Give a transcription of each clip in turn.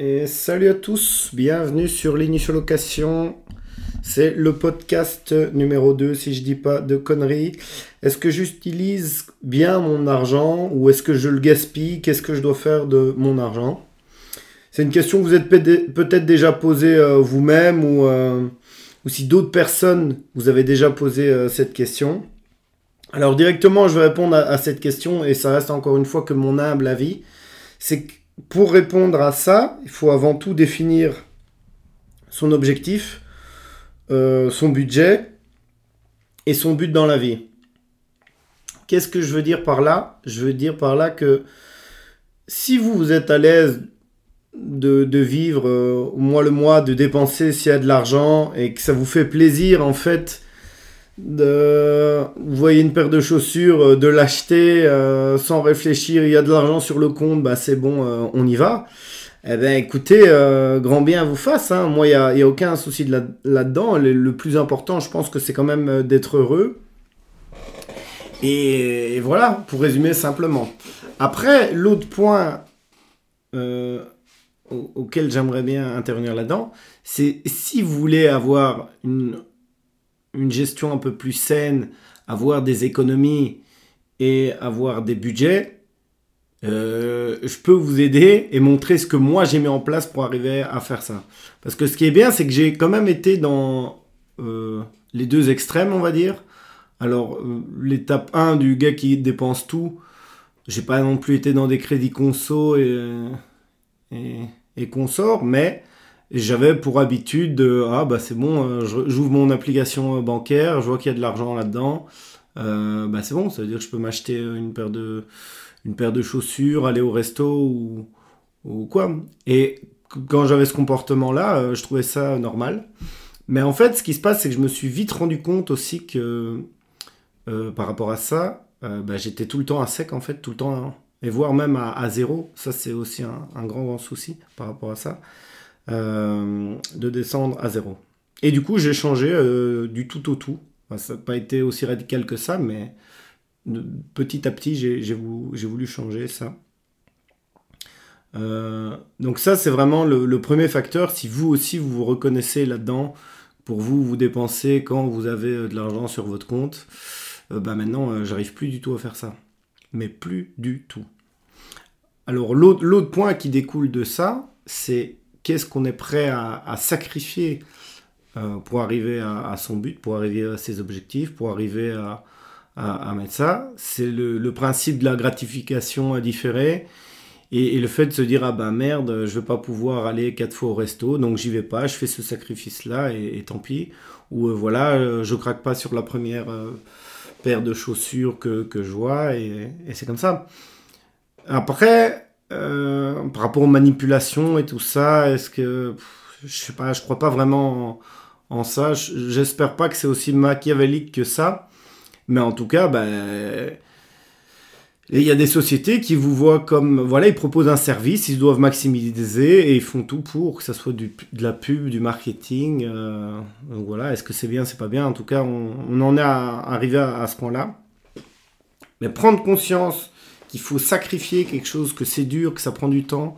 Et salut à tous, bienvenue sur Location. C'est le podcast numéro 2, si je dis pas de conneries. Est-ce que j'utilise bien mon argent ou est-ce que je le gaspille? Qu'est-ce que je dois faire de mon argent? C'est une question que vous êtes peut-être déjà posée euh, vous-même ou, euh, ou, si d'autres personnes vous avez déjà posé euh, cette question. Alors directement, je vais répondre à, à, cette question et ça reste encore une fois que mon humble avis. C'est que pour répondre à ça, il faut avant tout définir son objectif, euh, son budget et son but dans la vie. Qu'est-ce que je veux dire par là? Je veux dire par là que si vous, vous êtes à l'aise de, vivre euh, au mois le mois, de dépenser s'il y a de l'argent et que ça vous fait plaisir en fait de, vous voyez une paire de chaussures, euh, de l'acheter euh, sans réfléchir, il y a de l'argent sur le compte, bah c'est bon, euh, on y va. Eh bien écoutez, grand bien vous fasse, hein. moi il n'y a, a, aucun souci de là-dedans, le, plus important je pense que c'est quand même d'être heureux. Et, voilà, pour résumer simplement. Après, l'autre point auquel j'aimerais bien intervenir là-dedans, c'est si vous voulez avoir une une gestion un peu plus saine, avoir des économies et avoir des budgets, euh, je peux vous aider et montrer ce que moi j'ai mis en place pour arriver à faire ça. Parce que ce qui est bien, c'est que j'ai quand même été dans euh, les deux extrêmes, on va dire. Alors, euh, l'étape 1 du gars qui dépense tout, j'ai pas non plus été dans des crédits conso et, consorts, mais j'avais pour habitude de ah bah c'est bon, euh, j'ouvre mon application bancaire, je vois qu'il y a de l'argent là-dedans, euh, bah c'est bon, ça veut dire que je peux m'acheter une paire de une paire de chaussures, aller au resto ou, ou quoi. Et quand j'avais ce comportement-là, euh, je trouvais ça normal. Mais en fait, ce qui se passe, c'est que je me suis vite rendu compte aussi que par rapport à ça, bah, j'étais tout le temps à sec en fait, tout le temps, et voire même à, zéro. Ça, c'est aussi un, un, grand grand souci par rapport à ça. Euh, de descendre à zéro. Et du coup, j'ai changé euh, du tout au tout. ça n'a pas été aussi radical que ça, mais petit à petit, j'ai voulu, changer ça. Euh, donc ça, c'est vraiment le, premier facteur. Si vous aussi, vous vous reconnaissez là-dedans, pour vous, vous dépensez quand vous avez de l'argent sur votre compte, bah maintenant, j'arrive plus du tout à faire ça. Mais plus du tout. Alors l'autre point qui découle de ça, c'est qu'est-ce qu'on est prêt à, sacrifier euh, pour arriver à, son but, pour arriver à ses objectifs, pour arriver à, mettre ça. C'est le, principe de la gratification différée et, et, le fait de se dire ah ben merde, je vais pas pouvoir aller quatre fois au resto, donc j'y vais pas, je fais ce sacrifice-là et, tant pis. Ou euh, voilà, euh, je craque pas sur la première paire de chaussures que, que je vois et c'est comme ça. Après, euh, par rapport aux manipulations et tout ça, est-ce que je sais pas, je crois pas vraiment en, ça. J'espère pas que c'est aussi machiavélique que ça, mais en tout cas, ben il y a des sociétés qui vous voient comme voilà, ils proposent un service, ils doivent maximiser et ils font tout pour que ça soit de la pub, du marketing. Euh, donc voilà, est-ce que c'est bien, c'est pas bien? En tout cas, on, en est arrivé à ce point-là. Mais prendre conscience qu'il faut sacrifier quelque chose, que c'est dur, que ça prend du temps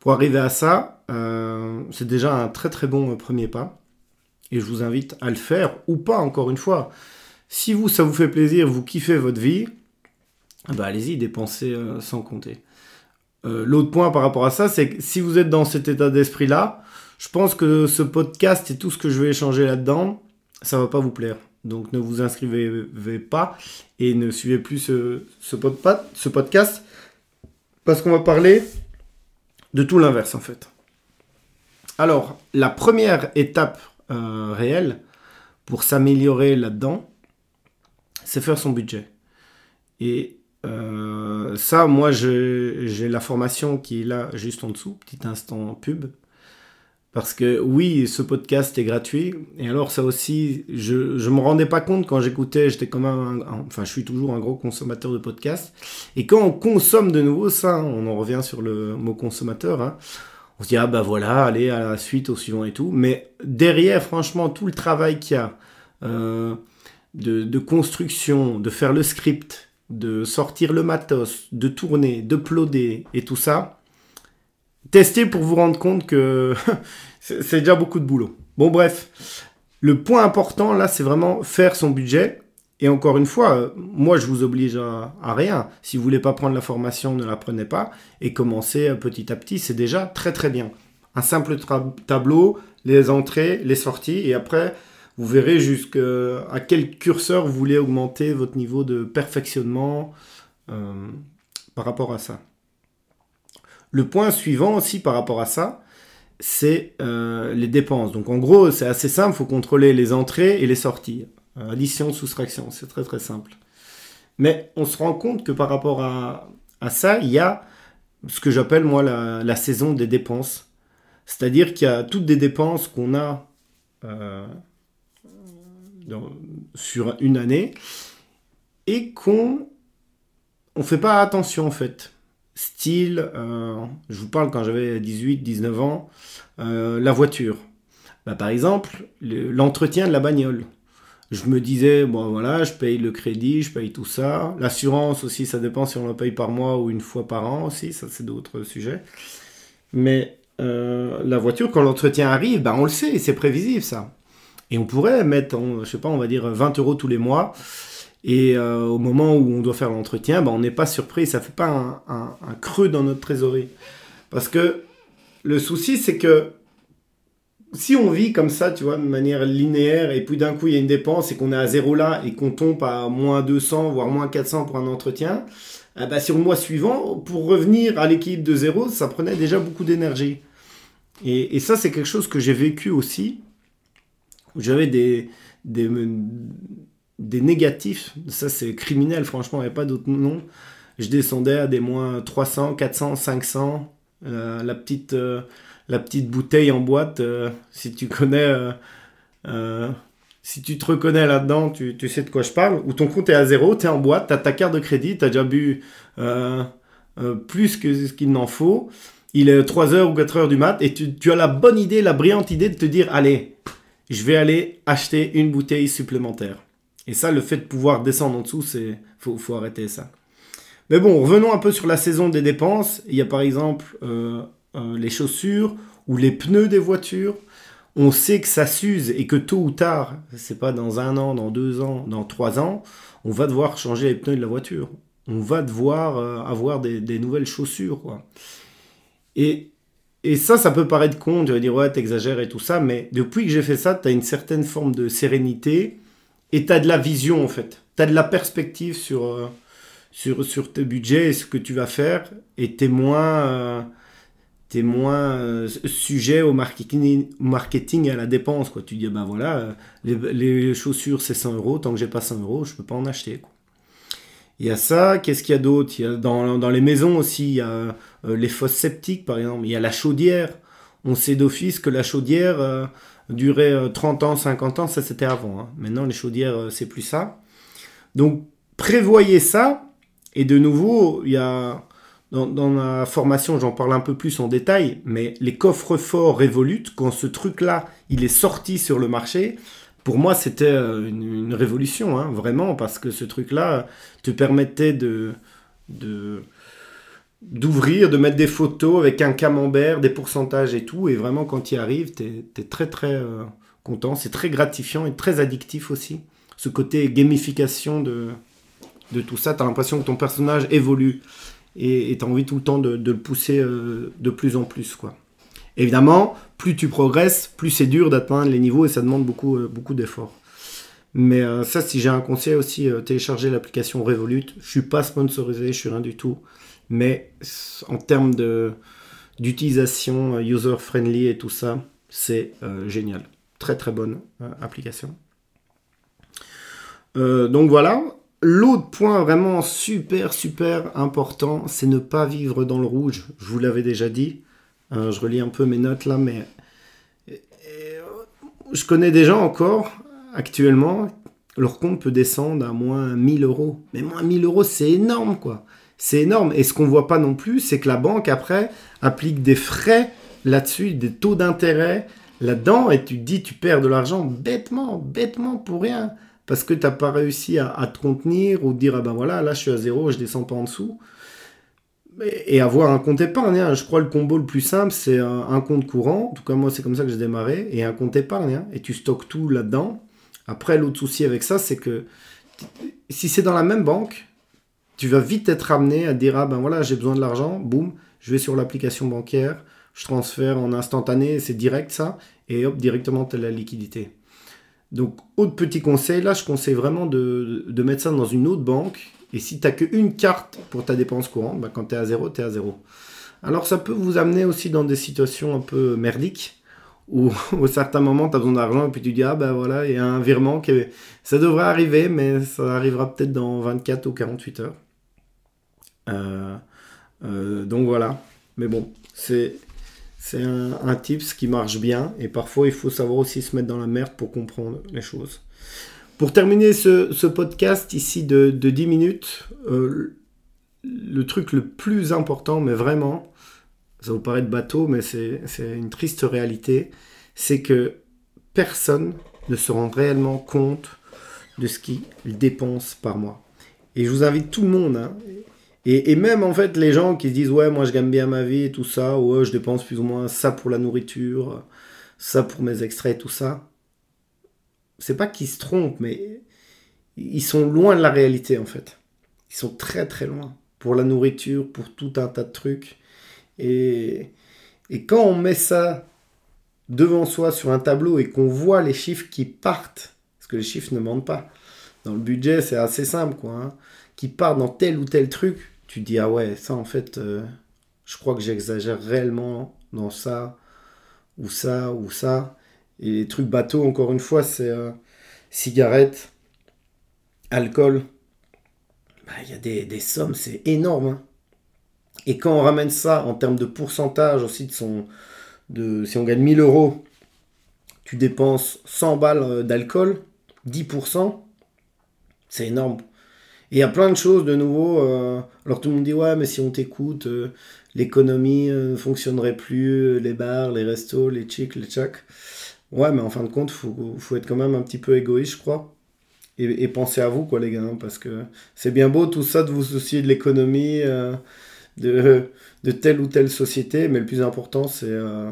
pour arriver à ça, euh, c'est déjà un très très bon premier pas. Et je vous invite à le faire ou pas, encore une fois. Si vous, ça vous fait plaisir, vous kiffez votre vie, bah allez-y, dépensez euh, sans compter. Euh, l'autre point par rapport à ça, c'est que si vous êtes dans cet état d'esprit-là, je pense que ce podcast et tout ce que je vais échanger là-dedans, ça va pas vous plaire. Donc ne vous inscrivez pas et ne suivez plus ce, podcast parce qu'on va parler de tout l'inverse en fait. Alors, la première étape euh, réelle pour s'améliorer là-dedans, c'est faire son budget. Et euh, ça, moi, j'ai la formation qui est là juste en dessous, petit instant pub. Parce que oui, ce podcast est gratuit. Et alors ça aussi, je ne me rendais pas compte quand j'écoutais, j'étais quand même, enfin je suis toujours un gros consommateur de podcasts. Et quand on consomme de nouveau ça, on en revient sur le mot consommateur, hein, on se dit ah bah voilà, allez à la suite, au suivant et tout. Mais derrière, franchement, tout le travail qu'il y a euh, de, de construction, de faire le script, de sortir le matos, de tourner, de ploder et tout ça, testez pour vous rendre compte que c'est déjà beaucoup de boulot. Bon, bref, le point important là, c'est vraiment faire son budget. Et encore une fois, euh, moi, je vous oblige à, rien. Si vous voulez pas prendre la formation, ne la prenez pas et commencez euh, petit à petit. C'est déjà très très bien. Un simple tableau, les entrées, les sorties, et après, vous verrez jusqu'à quel curseur vous voulez augmenter votre niveau de perfectionnement euh, par rapport à ça. Le point suivant aussi par rapport à ça, c'est euh, les dépenses. Donc en gros, c'est assez simple, il faut contrôler les entrées et les sorties. Addition, soustraction, c'est très très simple. Mais on se rend compte que par rapport à, ça, il y a ce que j'appelle moi la, saison des dépenses. C'est-à-dire qu'il y a toutes des dépenses qu'on a euh, sur une année et qu'on ne fait pas attention en fait style, euh, je vous parle quand j'avais 18, 19 ans, euh, la voiture. Bah, par exemple, l'entretien de la bagnole. Je me disais, bon voilà, je paye le crédit, je paye tout ça. L'assurance aussi, ça dépend si on la paye par mois ou une fois par an aussi, ça c'est d'autres sujets. Mais euh, la voiture, quand l'entretien arrive, bah, on le sait, c'est prévisible ça. Et on pourrait mettre, je sais pas, on va dire 20 euros tous les mois et euh, au moment où on doit faire l'entretien, ben, on n'est pas surpris, ça ne fait pas un, creux dans notre trésorerie. Parce que le souci, c'est que si on vit comme ça, tu vois, de manière linéaire, et puis d'un coup il y a une dépense et qu'on est à zéro là et qu'on tombe à moins 200, voire moins 400 pour un entretien, eh ben, sur le mois suivant, pour revenir à l'équilibre de zéro, ça prenait déjà beaucoup d'énergie. Et, ça, c'est quelque chose que j'ai vécu aussi, j'avais des, des négatifs. Ça, c'est criminel, franchement, il n'y a pas d'autre nom. Je descendais à des moins 300, 400, 500. la, petite, euh, la petite bouteille en boîte, euh, si tu connais, euh, si tu te reconnais là-dedans, tu, sais de quoi je parle. Ou ton compte est à zéro, tu es en boîte, tu as ta carte de crédit, tu as déjà bu plus que ce qu'il n'en faut. Il est 3h ou 4h du mat et tu, tu as la bonne idée, la brillante idée de te dire, allez, je vais aller acheter une bouteille supplémentaire. Et ça, le fait de pouvoir descendre en dessous, c'est faut, faut arrêter ça. Mais bon, revenons un peu sur la saison des dépenses. Il y a par exemple euh, euh, les chaussures ou les pneus des voitures. On sait que ça s'use et que tôt ou tard, c'est pas dans un an, dans deux ans, dans trois ans, on va devoir changer les pneus de la voiture. On va devoir euh, avoir des, nouvelles chaussures. Et, et ça, ça peut paraître con, tu vas dire ouais, t'exagères et tout ça, mais depuis que j'ai fait ça, tu as une certaine forme de sérénité et tu as de la vision en fait. Tu as de la perspective sur, euh, sur, sur tes budgets et ce que tu vas faire et tu es moins, euh, moins euh, sujet au marketing, marketing et à la dépense. Quoi. Tu dis, ben voilà, les, les chaussures c'est 100 euros, tant que j'ai pas 100 euros, je peux pas en acheter. Quoi. Il y a ça, qu'est-ce qu'il y a d'autre? Dans, dans, les maisons aussi, il y a les fosses septiques par exemple, il y a la chaudière. On sait d'office que la chaudière, durer 30 euh, ans, 50 ans, ça c'était avant. Hein. Maintenant, les chaudières, euh, c'est plus ça. Donc, prévoyez ça. Et de nouveau, il y a dans, dans ma formation, j'en parle un peu plus en détail, mais les coffres forts Revolut, quand ce truc-là, il est sorti sur le marché, pour moi, c'était euh, une, révolution, hein, vraiment, parce que ce truc-là te permettait de d'ouvrir, de mettre des photos avec un camembert, des pourcentages et tout. Et vraiment, quand il arrive, tu es, très très euh, content. C'est très gratifiant et très addictif aussi. Ce côté gamification de, de tout ça. Tu as l'impression que ton personnage évolue et tu as envie tout le temps de, le pousser euh, de plus en plus. quoi. Évidemment, plus tu progresses, plus c'est dur d'atteindre les niveaux et ça demande beaucoup, euh, beaucoup d'efforts. Mais ça, si j'ai un conseil aussi, télécharger l'application Revolut. Je suis pas sponsorisé, je suis rien du tout mais en termes d'utilisation euh, user-friendly et tout ça, c'est euh, génial. Très très bonne euh, application. donc voilà. L'autre point vraiment super super important, c'est ne pas vivre dans le rouge. Je vous l'avais déjà dit. je relis un peu mes notes là, mais je connais des gens encore actuellement, leur compte peut descendre à moins 1000 euros. Mais moins 1000 euros, c'est énorme quoi c'est énorme. Et ce qu'on voit pas non plus, c'est que la banque, après, applique des frais là-dessus, des taux d'intérêt là-dedans, et tu te dis, tu perds de l'argent bêtement, bêtement pour rien, parce que tu n'as pas réussi à, te contenir ou dire, ah ben voilà, là je suis à zéro, je descends pas en dessous. et avoir un compte épargne. Hein. Je crois le combo le plus simple, c'est un, compte courant. En tout cas, moi, c'est comme ça que j'ai démarré. Et un compte épargne. Hein. Et tu stockes tout là-dedans. Après, l'autre souci avec ça, c'est que si c'est dans la même banque, tu vas vite être amené à dire Ah ben voilà, j'ai besoin de l'argent. Boum, je vais sur l'application bancaire. Je transfère en instantané. C'est direct ça. Et hop, directement, tu as la liquidité. Donc, autre petit conseil, là, je conseille vraiment de, de mettre ça dans une autre banque et si tu n'as qu'une carte pour ta dépense courante, bah, quand tu es à zéro, tu es à zéro. Alors ça peut vous amener aussi dans des situations un peu merdiques, où au certain moment tu as besoin d'argent et puis tu dis ah ben voilà, il y a un virement qui ça devrait arriver, mais ça arrivera peut-être dans 24 ou 48 heures. Euh, euh, donc voilà. Mais bon, c'est c'est un, un tips qui marche bien et parfois il faut savoir aussi se mettre dans la merde pour comprendre les choses. Pour terminer ce, podcast ici de, 10 minutes, euh, le truc le plus important, mais vraiment, ça vous paraît de bateau, mais c'est une triste réalité, c'est que personne ne se rend réellement compte de ce qu'il dépense par mois. Et je vous invite tout le monde, hein, et, même en fait les gens qui se disent ouais moi je gagne bien ma vie et tout ça, ouais je dépense plus ou moins ça pour la nourriture, ça pour mes extraits tout ça c'est pas qu'ils se trompent, mais ils sont loin de la réalité en fait. Ils sont très très loin. Pour la nourriture, pour tout un tas de trucs. Et, et quand on met ça devant soi sur un tableau et qu'on voit les chiffres qui partent, parce que les chiffres ne mentent pas, dans le budget c'est assez simple quoi, hein, qui partent dans tel ou tel truc, tu dis ah ouais, ça en fait, euh, je crois que j'exagère réellement dans ça, ou ça, ou ça. Et les trucs bateaux, encore une fois, c'est euh, cigarettes, alcool. Bah, il y a des, sommes, c'est énorme. Hein. Et quand on ramène ça en termes de pourcentage aussi de son. De, si on gagne 1000 euros, tu dépenses 100 balles euh, d'alcool, 10%, c'est énorme. Et il y a plein de choses de nouveau. Euh, alors tout le monde dit ouais, mais si on t'écoute, l'économie ne fonctionnerait plus, les bars, les restos, les chics, les tchaks. Ouais, mais en fin de compte, faut, faut être quand même un petit peu égoïste, je crois. Et, penser à vous, quoi, les gars, hein, parce que c'est bien beau tout ça de vous soucier de l'économie, euh, de, de telle ou telle société, mais le plus important, c'est euh,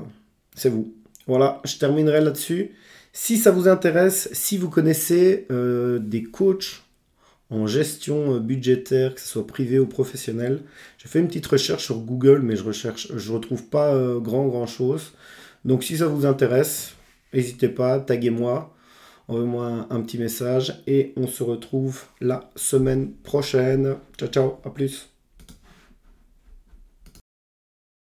c'est vous. Voilà, je terminerai là-dessus. Si ça vous intéresse, si vous connaissez euh, des coachs en gestion budgétaire, que ce soit privé ou professionnel, j'ai fait une petite recherche sur Google, mais je recherche, je retrouve pas grand grand chose. Donc si ça vous intéresse, N'hésitez pas, taguez-moi, envoyez-moi un, petit message et on se retrouve la semaine prochaine. Ciao ciao, à plus.